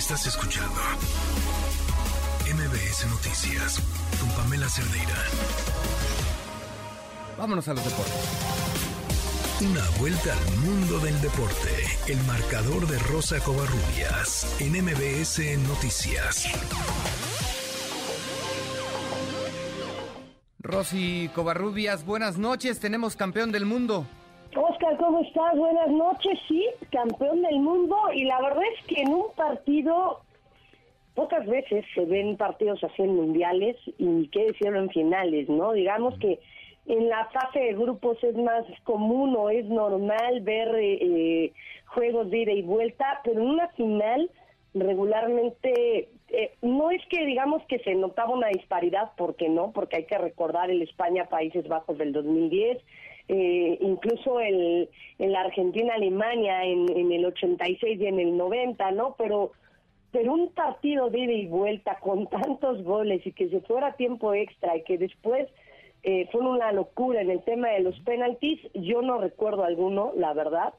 Estás escuchando MBS Noticias con Pamela Cerdeira. Vámonos a los deportes. Una vuelta al mundo del deporte. El marcador de Rosa Covarrubias en MBS Noticias. Rosy Covarrubias, buenas noches. Tenemos campeón del mundo. Oscar, ¿cómo estás? Buenas noches. Sí, campeón del mundo. Y la verdad es que en un partido, pocas veces se ven partidos así en mundiales y qué decirlo en finales, ¿no? Digamos que en la fase de grupos es más común o es normal ver eh, juegos de ida y vuelta, pero en una final regularmente eh, no es que digamos que se notaba una disparidad, porque no, porque hay que recordar el España-Países Bajos del 2010, eh, incluso el, en la Argentina-Alemania en, en el 86 y en el 90, ¿no? Pero pero un partido de ida y vuelta con tantos goles y que se fuera tiempo extra y que después eh, fue una locura en el tema de los penaltis, yo no recuerdo alguno, la verdad,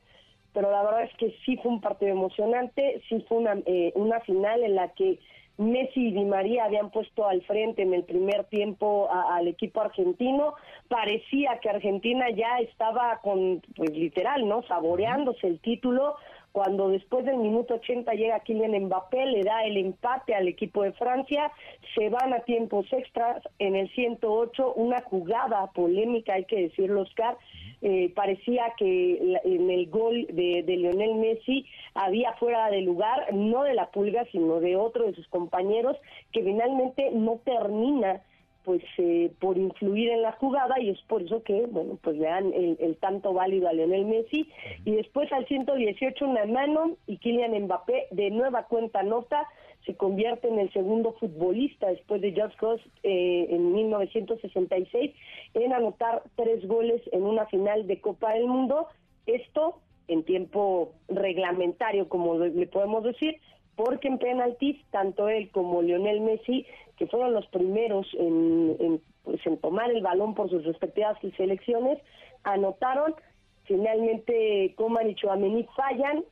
pero la verdad es que sí fue un partido emocionante, sí fue una, eh, una final en la que Messi y Di María habían puesto al frente en el primer tiempo al equipo argentino. Parecía que Argentina ya estaba con, pues literal, ¿no? Saboreándose el título cuando después del minuto 80 llega Kylian Mbappé, le da el empate al equipo de Francia, se van a tiempos extras en el 108, una jugada polémica, hay que decirlo, Oscar, eh, parecía que en el gol de, de, Lionel Messi había fuera de lugar, no de la pulga, sino de otro de sus compañeros, que finalmente no termina pues eh, por influir en la jugada y es por eso que, bueno, pues le dan el, tanto válido a Lionel Messi. Y después al 118 una mano y Kylian Mbappé de nueva cuenta nota se convierte en el segundo futbolista después de George Goss eh, en 1966 en anotar tres goles en una final de Copa del Mundo, esto en tiempo reglamentario como le podemos decir, porque en penaltis tanto él como Lionel Messi que fueron los primeros en, pues, en tomar el balón por sus respectivas selecciones, anotaron, finalmente Coman y Chouameni fallan,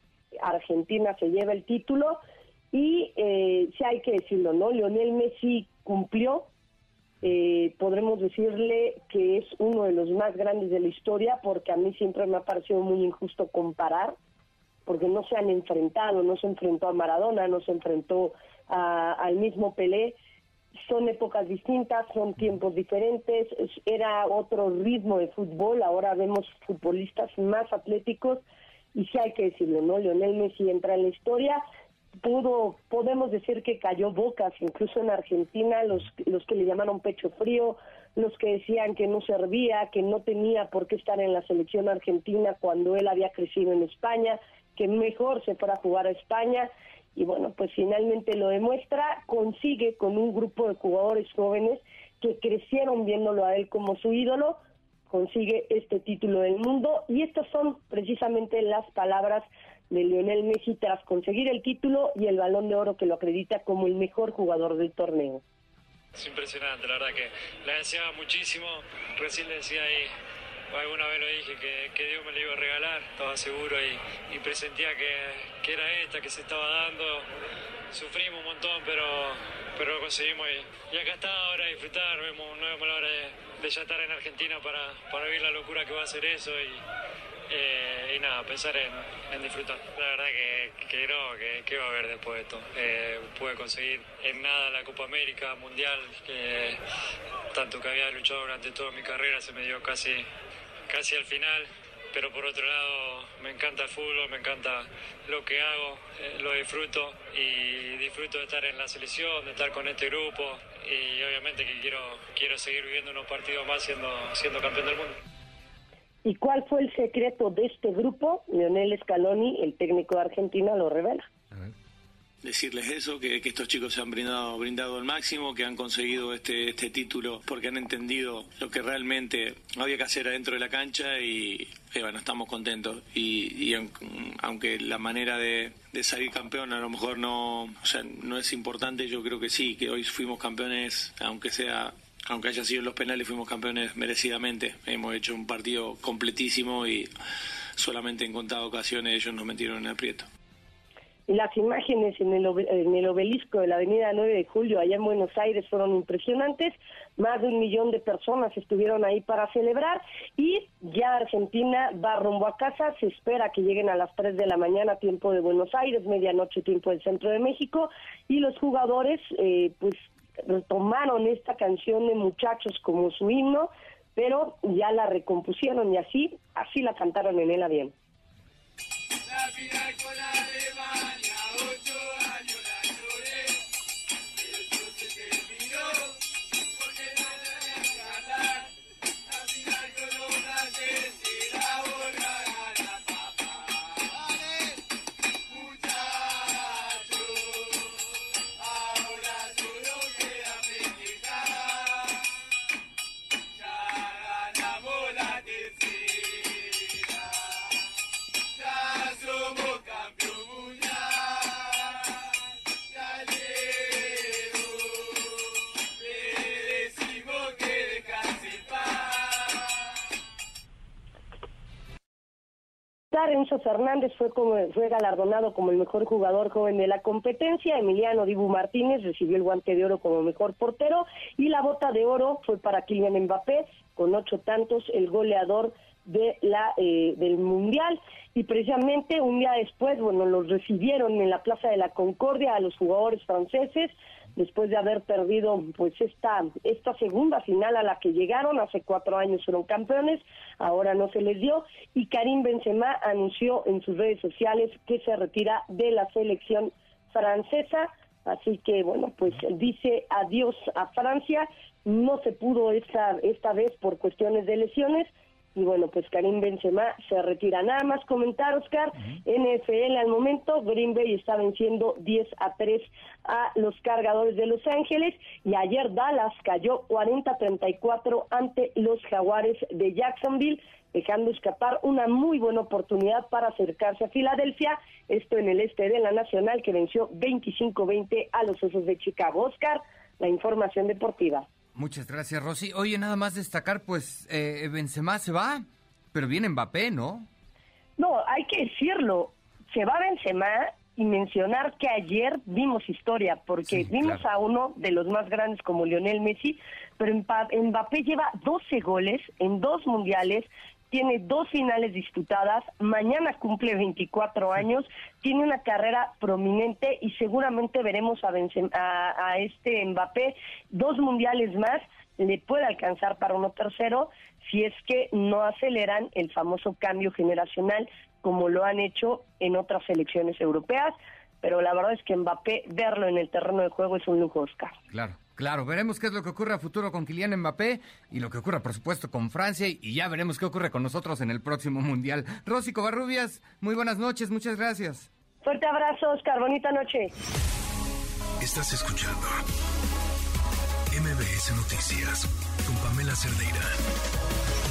Argentina se lleva el título y eh, si hay que decirlo, ¿no? Lionel Messi cumplió, eh, podremos decirle que es uno de los más grandes de la historia porque a mí siempre me ha parecido muy injusto comparar porque no se han enfrentado, no se enfrentó a Maradona, no se enfrentó al mismo Pelé, son épocas distintas, son tiempos diferentes, era otro ritmo de fútbol, ahora vemos futbolistas más atléticos y sí hay que decirlo, ¿no? Lionel Messi entra en la historia, pudo, podemos decir que cayó bocas, incluso en Argentina, los, los que le llamaron pecho frío, los que decían que no servía, que no tenía por qué estar en la selección argentina cuando él había crecido en España, que mejor se fuera a jugar a España. Y bueno, pues finalmente lo demuestra, consigue con un grupo de jugadores jóvenes que crecieron viéndolo a él como su ídolo, consigue este título del mundo. Y estas son precisamente las palabras de Lionel Messi tras conseguir el título y el balón de oro que lo acredita como el mejor jugador del torneo. Es impresionante, la verdad que le deseaba muchísimo, recién le decía ahí alguna vez lo dije que, Dios me lo iba a regalar, estaba seguro y, presentía que, era esta que se estaba dando. Sufrimos un montón, pero, pero lo conseguimos y, acá está ahora a disfrutar. Vemos, no vemos la hora de, ya estar en Argentina para, para vivir la locura que va a ser eso y, eh, y nada, pensar en, disfrutar. La verdad que, que no, que, va a haber después de esto. Eh, pude conseguir en nada la Copa América, Mundial, que tanto que había luchado durante toda mi carrera se me dio casi casi al final, pero por otro lado me encanta el fútbol, me encanta lo que hago, eh, lo disfruto y disfruto de estar en la selección, de estar con este grupo y obviamente que quiero, quiero seguir viviendo unos partidos más siendo, siendo campeón del mundo. ¿Y cuál fue el secreto de este grupo? Leonel Scaloni, el técnico de Argentina, lo revela decirles eso, que, estos chicos se han brindado, brindado al máximo, que han conseguido este, este título porque han entendido lo que realmente había que hacer adentro de la cancha y, bueno, estamos contentos. Y, aunque la manera de, salir campeón a lo mejor no, o sea, no es importante, yo creo que sí, que hoy fuimos campeones, aunque sea aunque haya sido los penales, fuimos campeones merecidamente. Hemos hecho un partido completísimo y solamente en contadas ocasiones ellos nos metieron en aprieto. las imágenes en el, en el obelisco de la avenida 9 de julio allá en Buenos Aires fueron impresionantes, más de un millón de personas estuvieron ahí para celebrar y ya Argentina va rumbo a casa, se espera que lleguen a las 3 de la mañana tiempo de Buenos Aires, medianoche tiempo del centro de México y los jugadores eh, pues retomaron esta canción de muchachos como su himno, pero ya la recompusieron y así, así la cantaron en el avión. Enzo Fernández fue, como, fue galardonado como el mejor jugador joven de la competencia, Emiliano Dibu Martínez recibió el guante de oro como mejor portero. Y la bota de oro fue para Kylian Mbappé con ocho tantos, el goleador de la eh, del mundial. Y precisamente un día después bueno los recibieron en la plaza de la Concordia a los jugadores franceses después de haber perdido pues esta esta segunda final a la que llegaron hace cuatro años fueron campeones ahora no se les dio y Karim Benzema anunció en sus redes sociales que se retira de la selección francesa. Así que bueno pues dice adiós a Francia. No se pudo esta esta vez por cuestiones de lesiones y bueno, pues Karim Benzema se retira. Nada más comentar, Oscar, NFL al momento, Green Bay está venciendo 10 a 3 a los cargadores de Los Ángeles y ayer Dallas cayó 40-34 ante los jaguares de Jacksonville dejando escapar una muy buena oportunidad para acercarse a Filadelfia, esto en el este de la Nacional que venció 25-20 a los Osos de Chicago. Oscar, la información deportiva. Muchas gracias, Rosy. Oye, nada más destacar, pues, eh, Benzema se va, pero viene Mbappé, ¿no? No, hay que decirlo. Se va Benzema y mencionar que ayer vimos historia, porque vimos a uno de los más grandes como Lionel Messi, pero Mbappé lleva 12 goles en dos mundiales, tiene dos finales disputadas, mañana cumple 24 años, tiene una carrera prominente y seguramente veremos a, a, este Mbappé dos mundiales más, le puede alcanzar para uno tercero si es que no aceleran el famoso cambio generacional como lo han hecho en otras selecciones europeas, pero la verdad es que Mbappé verlo en el terreno de juego es un lujo, Oscar. Claro. Claro, veremos qué es lo que ocurre a futuro con Kylian Mbappé y lo que ocurra, por supuesto, con Francia y ya veremos qué ocurre con nosotros en el próximo Mundial. Rosy Covarrubias, muy buenas noches, muchas gracias. Fuerte abrazo, Oscar, bonita noche. Estás escuchando MBS Noticias con Pamela Cerdeira.